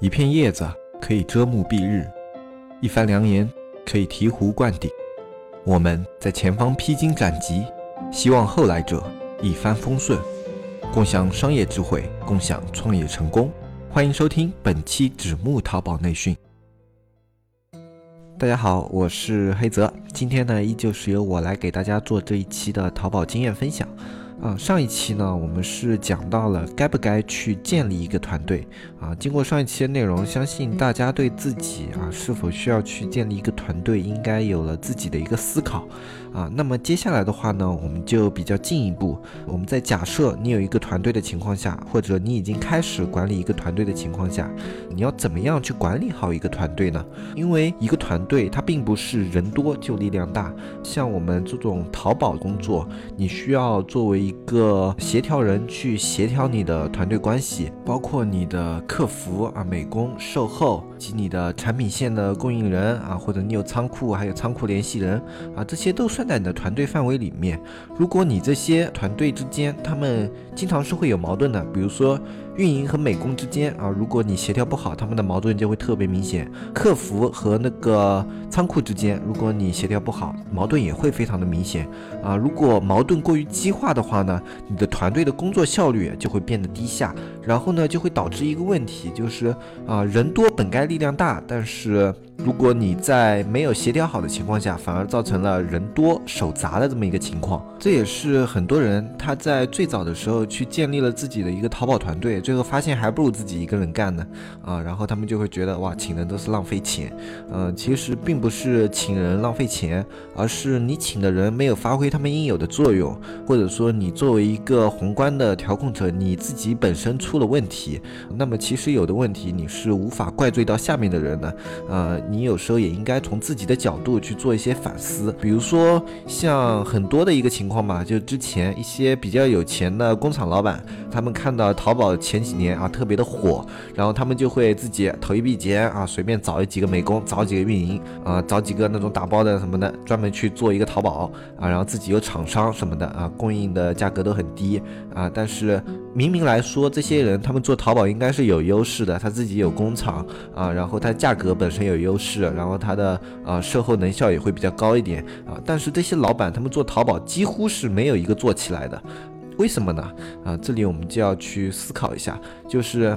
一片叶子可以遮目蔽日，一番良言可以醍醐灌顶。我们在前方披荆斩棘，希望后来者一帆风顺，共享商业智慧，共享创业成功。欢迎收听本期纸木淘宝内训。大家好，我是黑泽，今天呢，依旧是由我来给大家做这一期的淘宝经验分享。啊，上一期呢，我们是讲到了该不该去建立一个团队啊。经过上一期的内容，相信大家对自己啊是否需要去建立一个团队，应该有了自己的一个思考。啊，那么接下来的话呢，我们就比较进一步。我们在假设你有一个团队的情况下，或者你已经开始管理一个团队的情况下，你要怎么样去管理好一个团队呢？因为一个团队它并不是人多就力量大。像我们这种淘宝工作，你需要作为一个协调人去协调你的团队关系，包括你的客服啊、美工、售后及你的产品线的供应人啊，或者你有仓库，还有仓库联系人啊，这些都在你的团队范围里面，如果你这些团队之间，他们经常是会有矛盾的，比如说。运营和美工之间啊，如果你协调不好，他们的矛盾就会特别明显。客服和那个仓库之间，如果你协调不好，矛盾也会非常的明显啊。如果矛盾过于激化的话呢，你的团队的工作效率就会变得低下，然后呢，就会导致一个问题，就是啊，人多本该力量大，但是如果你在没有协调好的情况下，反而造成了人多手杂的这么一个情况。这也是很多人他在最早的时候去建立了自己的一个淘宝团队。最后发现还不如自己一个人干呢，啊，然后他们就会觉得哇，请人都是浪费钱，嗯，其实并不是请人浪费钱，而是你请的人没有发挥他们应有的作用，或者说你作为一个宏观的调控者，你自己本身出了问题，那么其实有的问题你是无法怪罪到下面的人的，呃，你有时候也应该从自己的角度去做一些反思，比如说像很多的一个情况嘛，就之前一些比较有钱的工厂老板，他们看到淘宝前几年啊，特别的火，然后他们就会自己投一笔钱啊，随便找几个美工，找几个运营啊，找几个那种打包的什么的，专门去做一个淘宝啊，然后自己有厂商什么的啊，供应的价格都很低啊，但是明明来说，这些人他们做淘宝应该是有优势的，他自己有工厂啊，然后他价格本身有优势，然后他的啊售后能效也会比较高一点啊，但是这些老板他们做淘宝几乎是没有一个做起来的。为什么呢？啊，这里我们就要去思考一下，就是。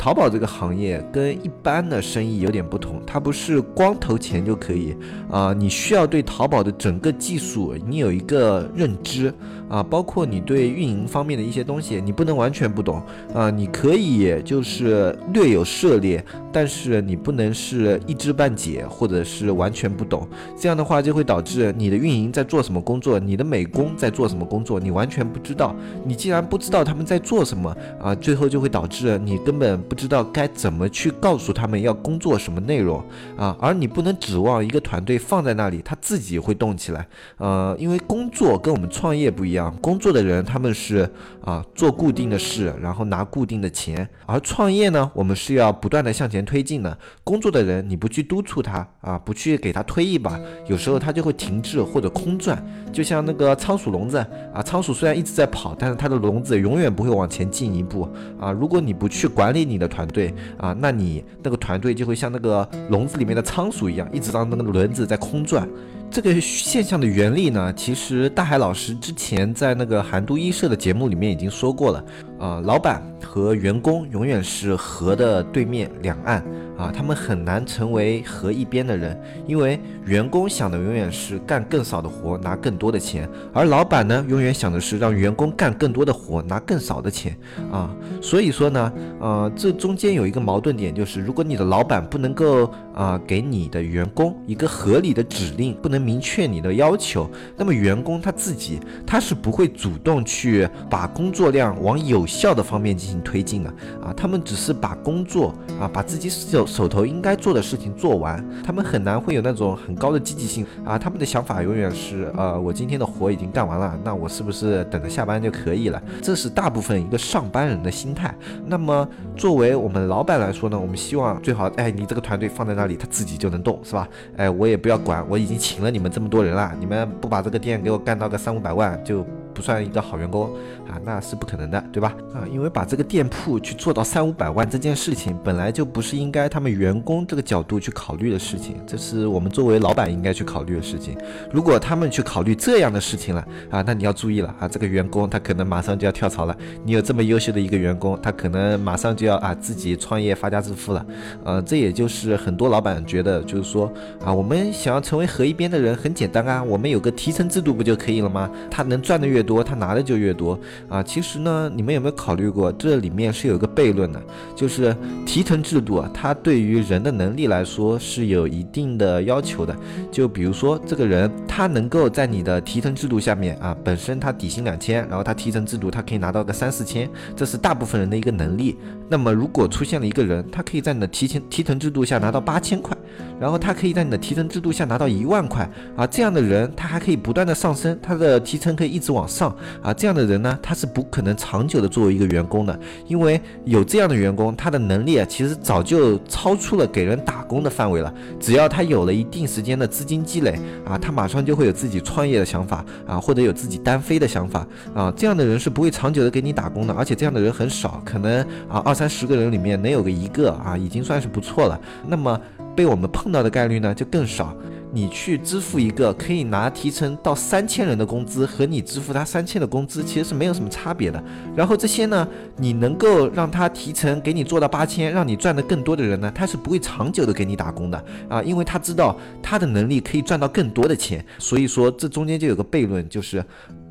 淘宝这个行业跟一般的生意有点不同，它不是光投钱就可以啊，你需要对淘宝的整个技术你有一个认知啊，包括你对运营方面的一些东西，你不能完全不懂啊，你可以就是略有涉猎，但是你不能是一知半解或者是完全不懂，这样的话就会导致你的运营在做什么工作，你的美工在做什么工作，你完全不知道，你既然不知道他们在做什么啊，最后就会导致你根本。不知道该怎么去告诉他们要工作什么内容啊，而你不能指望一个团队放在那里，他自己会动起来。呃，因为工作跟我们创业不一样，工作的人他们是啊做固定的事，然后拿固定的钱，而创业呢，我们是要不断的向前推进的。工作的人你不去督促他啊，不去给他推一把，有时候他就会停滞或者空转，就像那个仓鼠笼子啊，仓鼠虽然一直在跑，但是它的笼子永远不会往前进一步啊。如果你不去管理你。的团队啊，那你那个团队就会像那个笼子里面的仓鼠一样，一直让那个轮子在空转。这个现象的原理呢，其实大海老师之前在那个韩都衣舍的节目里面已经说过了。啊，老板和员工永远是河的对面两岸啊，他们很难成为河一边的人，因为员工想的永远是干更少的活拿更多的钱，而老板呢，永远想的是让员工干更多的活拿更少的钱啊。所以说呢，呃，这中间有一个矛盾点，就是如果你的老板不能够啊给你的员工一个合理的指令，不能明确你的要求，那么员工他自己他是不会主动去把工作量往有效的方面进行推进的啊，他们只是把工作啊，把自己手手头应该做的事情做完，他们很难会有那种很高的积极性啊，他们的想法永远是呃，我今天的活已经干完了，那我是不是等着下班就可以了？这是大部分一个上班人的心态。那么作为我们老板来说呢，我们希望最好，哎，你这个团队放在那里，他自己就能动，是吧？哎，我也不要管，我已经请了你们这么多人了，你们不把这个店给我干到个三五百万就。不算一个好员工啊，那是不可能的，对吧？啊，因为把这个店铺去做到三五百万这件事情，本来就不是应该他们员工这个角度去考虑的事情，这是我们作为老板应该去考虑的事情。如果他们去考虑这样的事情了啊，那你要注意了啊，这个员工他可能马上就要跳槽了。你有这么优秀的一个员工，他可能马上就要啊自己创业发家致富了。呃，这也就是很多老板觉得，就是说啊，我们想要成为合一边的人很简单啊，我们有个提成制度不就可以了吗？他能赚的越多，他拿的就越多啊。其实呢，你们有没有考虑过，这里面是有一个悖论的，就是提成制度啊，它对于人的能力来说是有一定的要求的。就比如说这个人，他能够在你的提成制度下面啊，本身他底薪两千，然后他提成制度他可以拿到个三四千，这是大部分人的一个能力。那么如果出现了一个人，他可以在你的提成提成制度下拿到八千块，然后他可以在你的提成制度下拿到一万块啊，这样的人他还可以不断的上升，他的提成可以一直往上啊，这样的人呢，他是不可能长久的作为一个员工的，因为有这样的员工，他的能力啊，其实早就超出了给人打工的范围了。只要他有了一定时间的资金积累啊，他马上就会有自己创业的想法啊，或者有自己单飞的想法啊，这样的人是不会长久的给你打工的，而且这样的人很少，可能啊二三十个人里面能有个一个啊，已经算是不错了。那么被我们碰到的概率呢，就更少。你去支付一个可以拿提成到三千人的工资，和你支付他三千的工资，其实是没有什么差别的。然后这些呢，你能够让他提成给你做到八千，让你赚的更多的人呢，他是不会长久的给你打工的啊，因为他知道他的能力可以赚到更多的钱。所以说这中间就有个悖论，就是。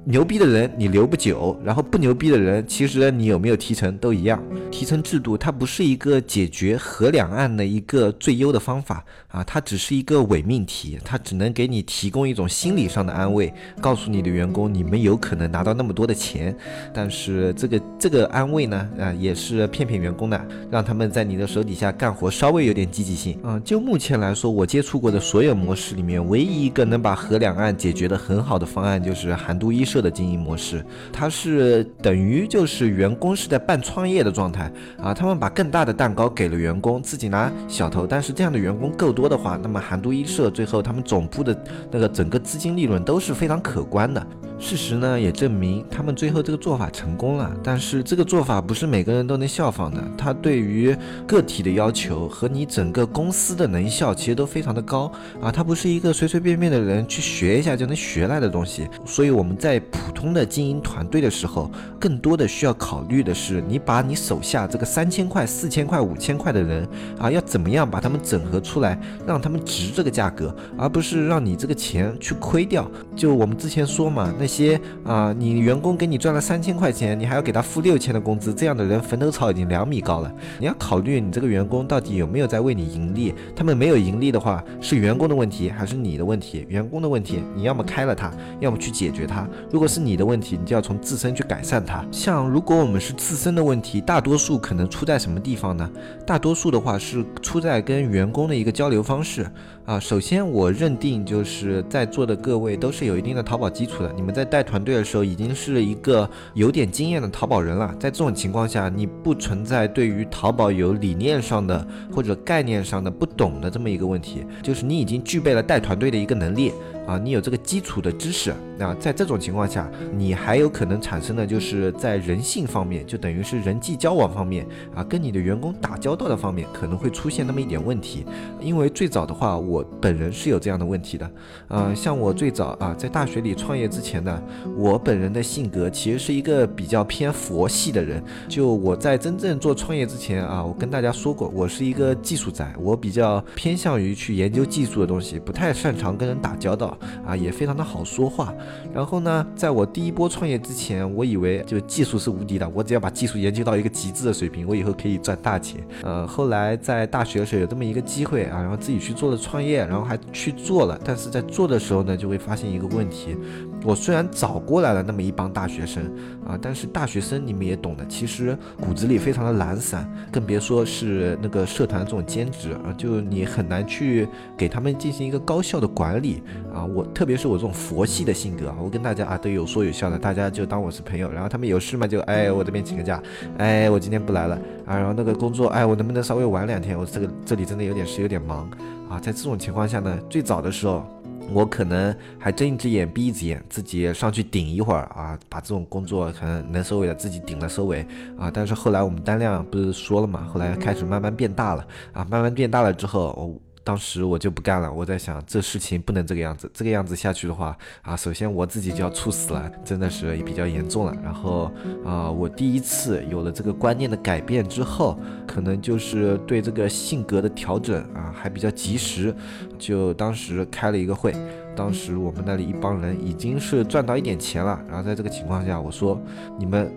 牛逼的人你留不久，然后不牛逼的人，其实你有没有提成都一样。提成制度它不是一个解决河两岸的一个最优的方法啊，它只是一个伪命题，它只能给你提供一种心理上的安慰，告诉你的员工你们有可能拿到那么多的钱。但是这个这个安慰呢，啊也是骗骗员工的，让他们在你的手底下干活稍微有点积极性。嗯，就目前来说，我接触过的所有模式里面，唯一一个能把河两岸解决的很好的方案就是韩都衣。舍的经营模式，它是等于就是员工是在半创业的状态啊，他们把更大的蛋糕给了员工，自己拿小头。但是这样的员工够多的话，那么韩都衣舍最后他们总部的那个整个资金利润都是非常可观的。事实呢也证明他们最后这个做法成功了，但是这个做法不是每个人都能效仿的。它对于个体的要求和你整个公司的能效其实都非常的高啊，它不是一个随随便便的人去学一下就能学来的东西。所以我们在普通的经营团队的时候，更多的需要考虑的是，你把你手下这个三千块、四千块、五千块的人啊，要怎么样把他们整合出来，让他们值这个价格，而不是让你这个钱去亏掉。就我们之前说嘛，那。些啊，你员工给你赚了三千块钱，你还要给他付六千的工资，这样的人坟头草已经两米高了。你要考虑你这个员工到底有没有在为你盈利，他们没有盈利的话，是员工的问题还是你的问题？员工的问题，你要么开了他，要么去解决他。如果是你的问题，你就要从自身去改善它。像如果我们是自身的问题，大多数可能出在什么地方呢？大多数的话是出在跟员工的一个交流方式啊。首先我认定就是在座的各位都是有一定的淘宝基础的，你们在。带团队的时候，已经是一个有点经验的淘宝人了。在这种情况下，你不存在对于淘宝有理念上的或者概念上的不懂的这么一个问题，就是你已经具备了带团队的一个能力。啊，你有这个基础的知识，那在这种情况下，你还有可能产生的就是在人性方面，就等于是人际交往方面啊，跟你的员工打交道的方面，可能会出现那么一点问题。因为最早的话，我本人是有这样的问题的。呃，像我最早啊，在大学里创业之前呢，我本人的性格其实是一个比较偏佛系的人。就我在真正做创业之前啊，我跟大家说过，我是一个技术宅，我比较偏向于去研究技术的东西，不太擅长跟人打交道。啊，也非常的好说话。然后呢，在我第一波创业之前，我以为就技术是无敌的，我只要把技术研究到一个极致的水平，我以后可以赚大钱。呃，后来在大学的时候有这么一个机会啊，然后自己去做了创创业，然后还去做了。但是在做的时候呢，就会发现一个问题。我虽然找过来了那么一帮大学生啊，但是大学生你们也懂的，其实骨子里非常的懒散，更别说是那个社团这种兼职啊，就你很难去给他们进行一个高效的管理啊。我特别是我这种佛系的性格啊，我跟大家啊都有说有笑的，大家就当我是朋友。然后他们有事嘛就哎我这边请个假，哎我今天不来了啊。然后那个工作哎我能不能稍微晚两天？我这个这里真的有点事有点忙啊。在这种情况下呢，最早的时候。我可能还睁一只眼闭一只眼，自己上去顶一会儿啊，把这种工作可能能收尾的自己顶了收尾啊。但是后来我们单量不是说了嘛，后来开始慢慢变大了啊，慢慢变大了之后，我。当时我就不干了，我在想这事情不能这个样子，这个样子下去的话啊，首先我自己就要猝死了，真的是也比较严重了。然后啊，我第一次有了这个观念的改变之后，可能就是对这个性格的调整啊还比较及时，就当时开了一个会，当时我们那里一帮人已经是赚到一点钱了，然后在这个情况下，我说你们。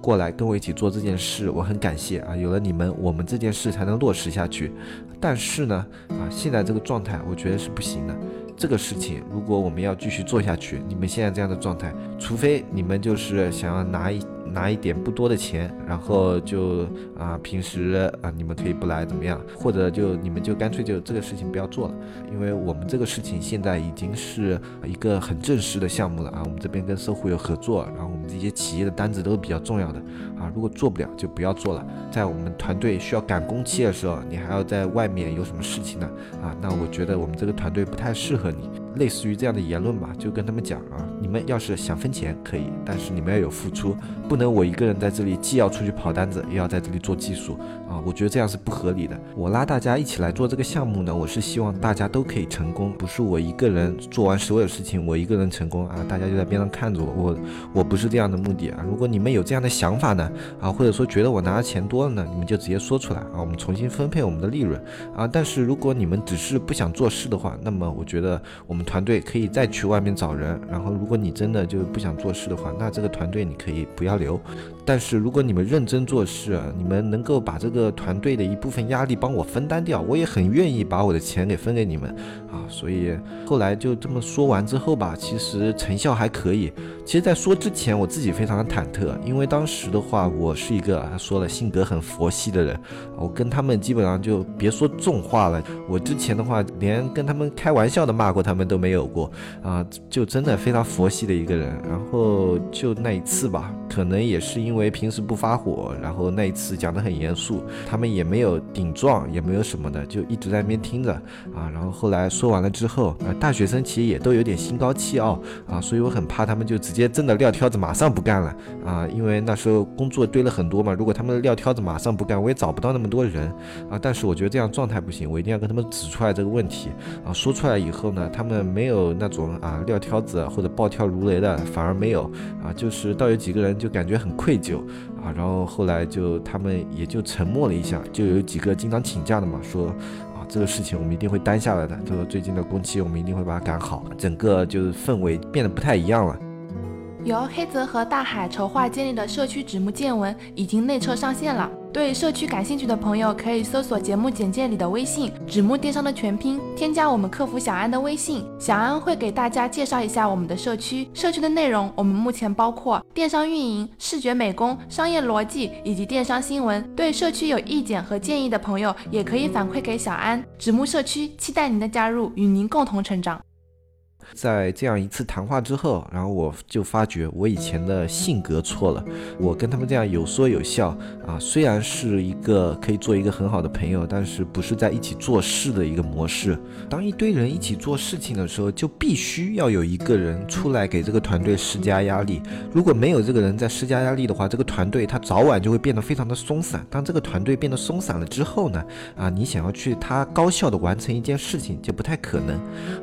过来跟我一起做这件事，我很感谢啊！有了你们，我们这件事才能落实下去。但是呢，啊，现在这个状态，我觉得是不行的。这个事情，如果我们要继续做下去，你们现在这样的状态，除非你们就是想要拿一。拿一点不多的钱，然后就啊，平时啊，你们可以不来怎么样？或者就你们就干脆就这个事情不要做了，因为我们这个事情现在已经是一个很正式的项目了啊。我们这边跟搜狐有合作，然后我们这些企业的单子都是比较重要的啊。如果做不了，就不要做了。在我们团队需要赶工期的时候，你还要在外面有什么事情呢？啊，那我觉得我们这个团队不太适合你。类似于这样的言论吧，就跟他们讲啊，你们要是想分钱可以，但是你们要有付出，不能我一个人在这里既要出去跑单子，又要在这里做技术啊，我觉得这样是不合理的。我拉大家一起来做这个项目呢，我是希望大家都可以成功，不是我一个人做完所有事情，我一个人成功啊，大家就在边上看着我，我我不是这样的目的啊。如果你们有这样的想法呢，啊，或者说觉得我拿的钱多了呢，你们就直接说出来啊，我们重新分配我们的利润啊。但是如果你们只是不想做事的话，那么我觉得我们。团队可以再去外面找人，然后如果你真的就不想做事的话，那这个团队你可以不要留。但是如果你们认真做事，你们能够把这个团队的一部分压力帮我分担掉，我也很愿意把我的钱给分给你们。啊。所以后来就这么说完之后吧，其实成效还可以。其实，在说之前，我自己非常的忐忑，因为当时的话，我是一个他说了性格很佛系的人，我跟他们基本上就别说重话了，我之前的话连跟他们开玩笑的骂过他们都没有过啊，就真的非常佛系的一个人。然后就那一次吧，可能也是因为。平时不发火，然后那一次讲得很严肃，他们也没有顶撞，也没有什么的，就一直在那边听着啊。然后后来说完了之后，啊，大学生其实也都有点心高气傲啊，所以我很怕他们就直接真的撂挑子，马上不干了啊。因为那时候工作堆了很多嘛，如果他们撂挑子马上不干，我也找不到那么多人啊。但是我觉得这样状态不行，我一定要跟他们指出来这个问题啊。说出来以后呢，他们没有那种啊撂挑子或者暴跳如雷的，反而没有啊，就是倒有几个人就感觉很愧疚。啊，然后后来就他们也就沉默了一下，就有几个经常请假的嘛，说这个事情我们一定会担下来的，就说最近的工期我们一定会把它赶好，整个就是氛围变得不太一样了。由黑泽和大海筹划建立的社区指木见闻已经内测上线了。对社区感兴趣的朋友，可以搜索节目简介里的微信“纸木电商”的全拼，添加我们客服小安的微信，小安会给大家介绍一下我们的社区。社区的内容，我们目前包括电商运营、视觉美工、商业逻辑以及电商新闻。对社区有意见和建议的朋友，也可以反馈给小安。纸木社区期待您的加入，与您共同成长。在这样一次谈话之后，然后我就发觉我以前的性格错了。我跟他们这样有说有笑啊，虽然是一个可以做一个很好的朋友，但是不是在一起做事的一个模式。当一堆人一起做事情的时候，就必须要有一个人出来给这个团队施加压力。如果没有这个人在施加压力的话，这个团队他早晚就会变得非常的松散。当这个团队变得松散了之后呢，啊，你想要去他高效的完成一件事情就不太可能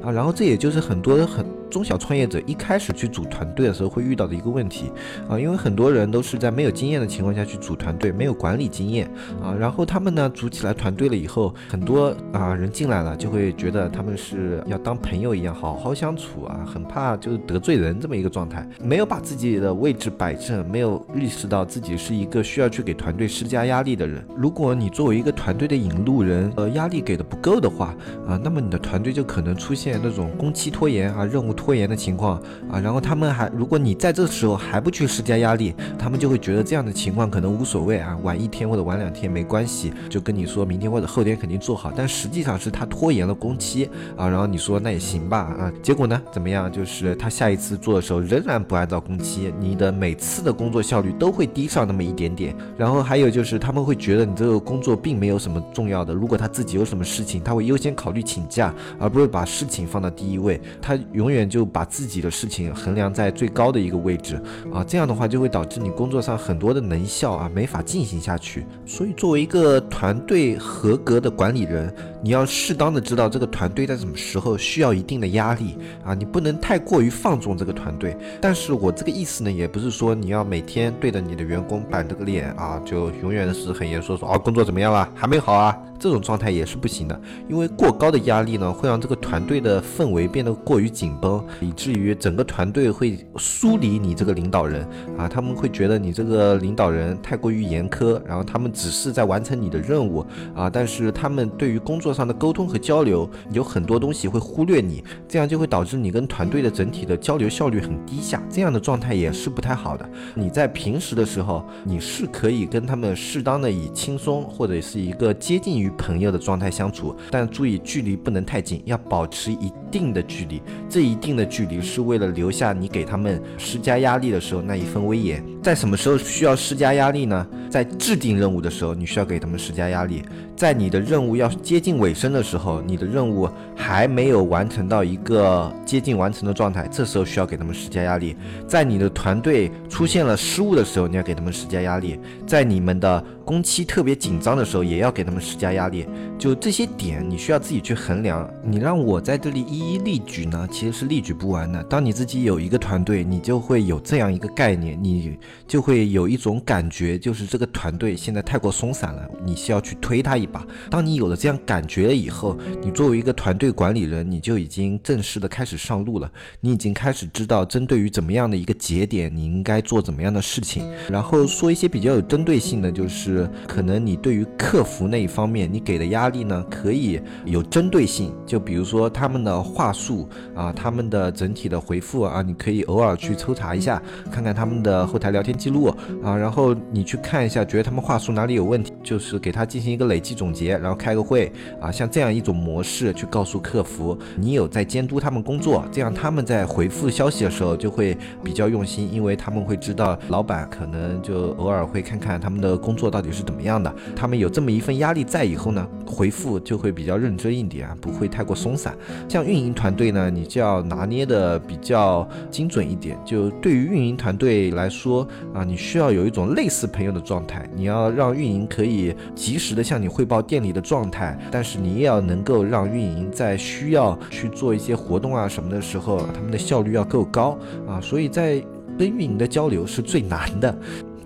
啊。然后这也就是很。觉得很。中小创业者一开始去组团队的时候会遇到的一个问题啊，因为很多人都是在没有经验的情况下去组团队，没有管理经验啊，然后他们呢组起来团队了以后，很多啊人进来了就会觉得他们是要当朋友一样好好相处啊，很怕就是得罪人这么一个状态，没有把自己的位置摆正，没有意识到自己是一个需要去给团队施加压力的人。如果你作为一个团队的引路人，呃，压力给的不够的话啊，那么你的团队就可能出现那种工期拖延。啊，任务拖。拖延的情况啊，然后他们还，如果你在这时候还不去施加压力，他们就会觉得这样的情况可能无所谓啊，晚一天或者晚两天没关系，就跟你说明天或者后天肯定做好，但实际上是他拖延了工期啊，然后你说那也行吧啊，结果呢怎么样？就是他下一次做的时候仍然不按照工期，你的每次的工作效率都会低上那么一点点，然后还有就是他们会觉得你这个工作并没有什么重要的，如果他自己有什么事情，他会优先考虑请假，而不是把事情放到第一位，他永远就就把自己的事情衡量在最高的一个位置啊，这样的话就会导致你工作上很多的能效啊没法进行下去。所以作为一个团队合格的管理人，你要适当的知道这个团队在什么时候需要一定的压力啊，你不能太过于放纵这个团队。但是我这个意思呢，也不是说你要每天对着你的员工板着个脸啊，就永远是很严肃说啊工作怎么样了，还没好啊。这种状态也是不行的，因为过高的压力呢，会让这个团队的氛围变得过于紧绷，以至于整个团队会疏离你这个领导人啊，他们会觉得你这个领导人太过于严苛，然后他们只是在完成你的任务啊，但是他们对于工作上的沟通和交流有很多东西会忽略你，这样就会导致你跟团队的整体的交流效率很低下，这样的状态也是不太好的。你在平时的时候，你是可以跟他们适当的以轻松或者是一个接近于。与朋友的状态相处，但注意距离不能太近，要保持一定的距离。这一定的距离是为了留下你给他们施加压力的时候那一份威严。在什么时候需要施加压力呢？在制定任务的时候，你需要给他们施加压力；在你的任务要接近尾声的时候，你的任务还没有完成到一个接近完成的状态，这时候需要给他们施加压力；在你的团队出现了失误的时候，你要给他们施加压力；在你们的工期特别紧张的时候，也要给他们施加压力。就这些点，你需要自己去衡量。你让我在这里一一例举呢，其实是例举不完的。当你自己有一个团队，你就会有这样一个概念，你就会有一种感觉，就是这个团队现在太过松散了，你需要去推他一吧。当你有了这样感觉了以后，你作为一个团队管理人，你就已经正式的开始上路了。你已经开始知道，针对于怎么样的一个节点，你应该做怎么样的事情。然后说一些比较有针对性的，就是可能你对于客服那一方面。你给的压力呢，可以有针对性，就比如说他们的话术啊，他们的整体的回复啊，你可以偶尔去抽查一下，看看他们的后台聊天记录啊，然后你去看一下，觉得他们话术哪里有问题，就是给他进行一个累计总结，然后开个会啊，像这样一种模式去告诉客服，你有在监督他们工作，这样他们在回复消息的时候就会比较用心，因为他们会知道老板可能就偶尔会看看他们的工作到底是怎么样的，他们有这么一份压力在以。后呢，回复就会比较认真一点，不会太过松散。像运营团队呢，你就要拿捏的比较精准一点。就对于运营团队来说啊，你需要有一种类似朋友的状态，你要让运营可以及时的向你汇报店里的状态，但是你也要能够让运营在需要去做一些活动啊什么的时候，他们的效率要够高啊。所以在跟运营的交流是最难的。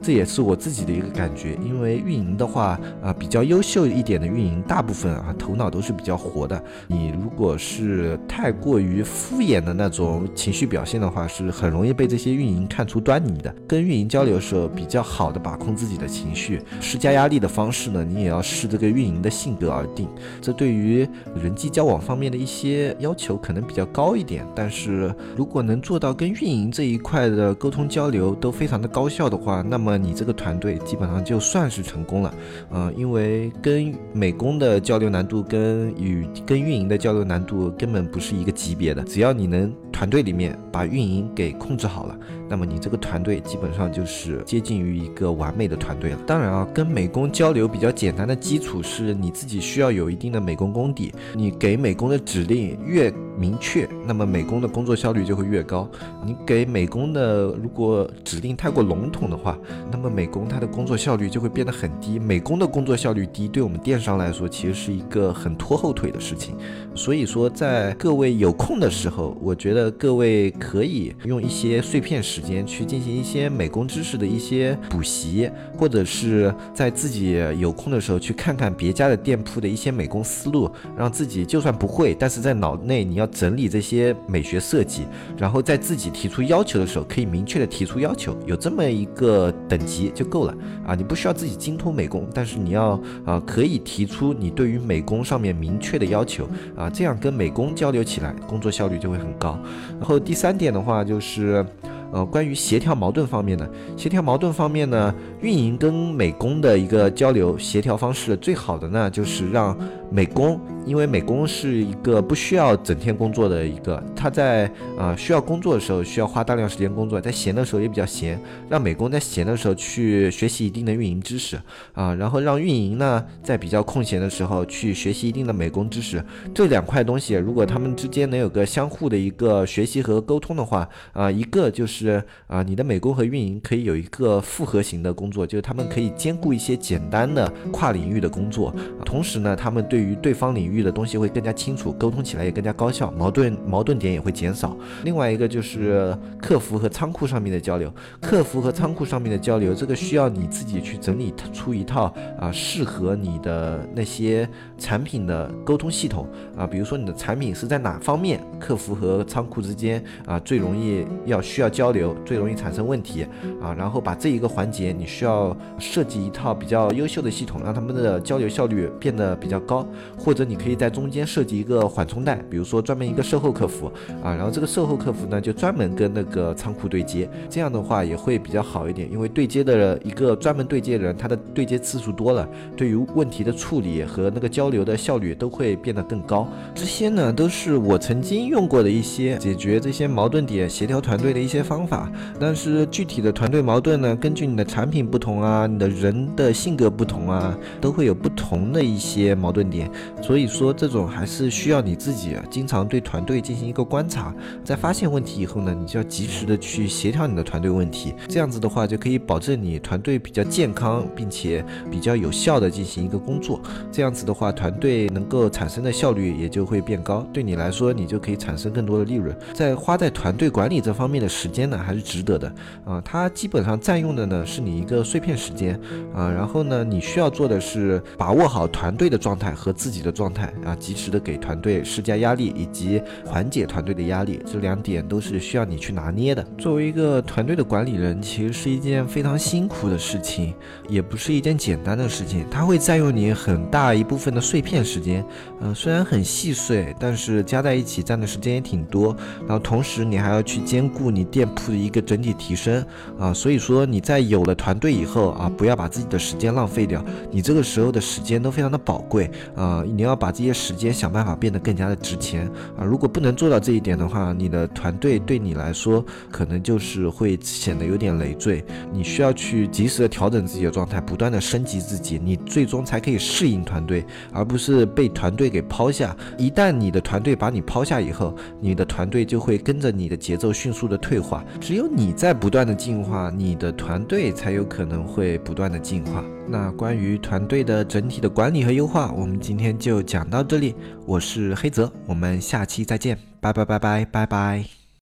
这也是我自己的一个感觉，因为运营的话啊，比较优秀一点的运营，大部分啊头脑都是比较活的。你如果是太过于敷衍的那种情绪表现的话，是很容易被这些运营看出端倪的。跟运营交流的时候，比较好的把控自己的情绪，施加压力的方式呢，你也要视这个运营的性格而定。这对于人际交往方面的一些要求可能比较高一点，但是如果能做到跟运营这一块的沟通交流都非常的高效的话，那么。你这个团队基本上就算是成功了，嗯，因为跟美工的交流难度跟与跟运营的交流难度根本不是一个级别的，只要你能团队里面把运营给控制好了。那么你这个团队基本上就是接近于一个完美的团队了。当然啊，跟美工交流比较简单的基础是你自己需要有一定的美工功底。你给美工的指令越明确，那么美工的工作效率就会越高。你给美工的如果指令太过笼统的话，那么美工他的工作效率就会变得很低。美工的工作效率低，对我们电商来说其实是一个很拖后腿的事情。所以说，在各位有空的时候，我觉得各位可以用一些碎片。时间去进行一些美工知识的一些补习，或者是在自己有空的时候去看看别家的店铺的一些美工思路，让自己就算不会，但是在脑内你要整理这些美学设计，然后在自己提出要求的时候可以明确的提出要求，有这么一个等级就够了啊！你不需要自己精通美工，但是你要啊可以提出你对于美工上面明确的要求啊，这样跟美工交流起来工作效率就会很高。然后第三点的话就是。呃，关于协调矛盾方面的，协调矛盾方面呢，运营跟美工的一个交流协调方式，最好的呢就是让美工。因为美工是一个不需要整天工作的一个，他在啊需要工作的时候需要花大量时间工作，在闲的时候也比较闲，让美工在闲的时候去学习一定的运营知识啊，然后让运营呢在比较空闲的时候去学习一定的美工知识。这两块东西如果他们之间能有个相互的一个学习和沟通的话啊，一个就是啊你的美工和运营可以有一个复合型的工作，就是他们可以兼顾一些简单的跨领域的工作，同时呢他们对对于对方领。域的东西会更加清楚，沟通起来也更加高效，矛盾矛盾点也会减少。另外一个就是客服和仓库上面的交流，客服和仓库上面的交流，这个需要你自己去整理出一套啊适合你的那些产品的沟通系统啊，比如说你的产品是在哪方面，客服和仓库之间啊最容易要需要交流，最容易产生问题啊，然后把这一个环节你需要设计一套比较优秀的系统，让他们的交流效率变得比较高，或者你。可以在中间设计一个缓冲带，比如说专门一个售后客服啊，然后这个售后客服呢就专门跟那个仓库对接，这样的话也会比较好一点，因为对接的一个专门对接人，他的对接次数多了，对于问题的处理和那个交流的效率都会变得更高。这些呢都是我曾经用过的一些解决这些矛盾点、协调团队的一些方法，但是具体的团队矛盾呢，根据你的产品不同啊，你的人的性格不同啊，都会有不同的一些矛盾点，所以。说这种还是需要你自己经常对团队进行一个观察，在发现问题以后呢，你就要及时的去协调你的团队问题，这样子的话就可以保证你团队比较健康，并且比较有效的进行一个工作。这样子的话，团队能够产生的效率也就会变高，对你来说，你就可以产生更多的利润。在花在团队管理这方面的时间呢，还是值得的啊。它基本上占用的呢是你一个碎片时间啊，然后呢，你需要做的是把握好团队的状态和自己的状态。啊，及时的给团队施加压力，以及缓解团队的压力，这两点都是需要你去拿捏的。作为一个团队的管理人，其实是一件非常辛苦的事情，也不是一件简单的事情。它会占用你很大一部分的碎片时间，呃，虽然很细碎，但是加在一起占的时间也挺多。然后同时你还要去兼顾你店铺的一个整体提升啊，所以说你在有了团队以后啊，不要把自己的时间浪费掉，你这个时候的时间都非常的宝贵啊，你要把。这些时间想办法变得更加的值钱啊！如果不能做到这一点的话，你的团队对你来说可能就是会显得有点累赘。你需要去及时的调整自己的状态，不断的升级自己，你最终才可以适应团队，而不是被团队给抛下。一旦你的团队把你抛下以后，你的团队就会跟着你的节奏迅速的退化。只有你在不断的进化，你的团队才有可能会不断的进化。那关于团队的整体的管理和优化，我们今天就讲到这里。我是黑泽，我们下期再见，拜拜拜拜拜拜。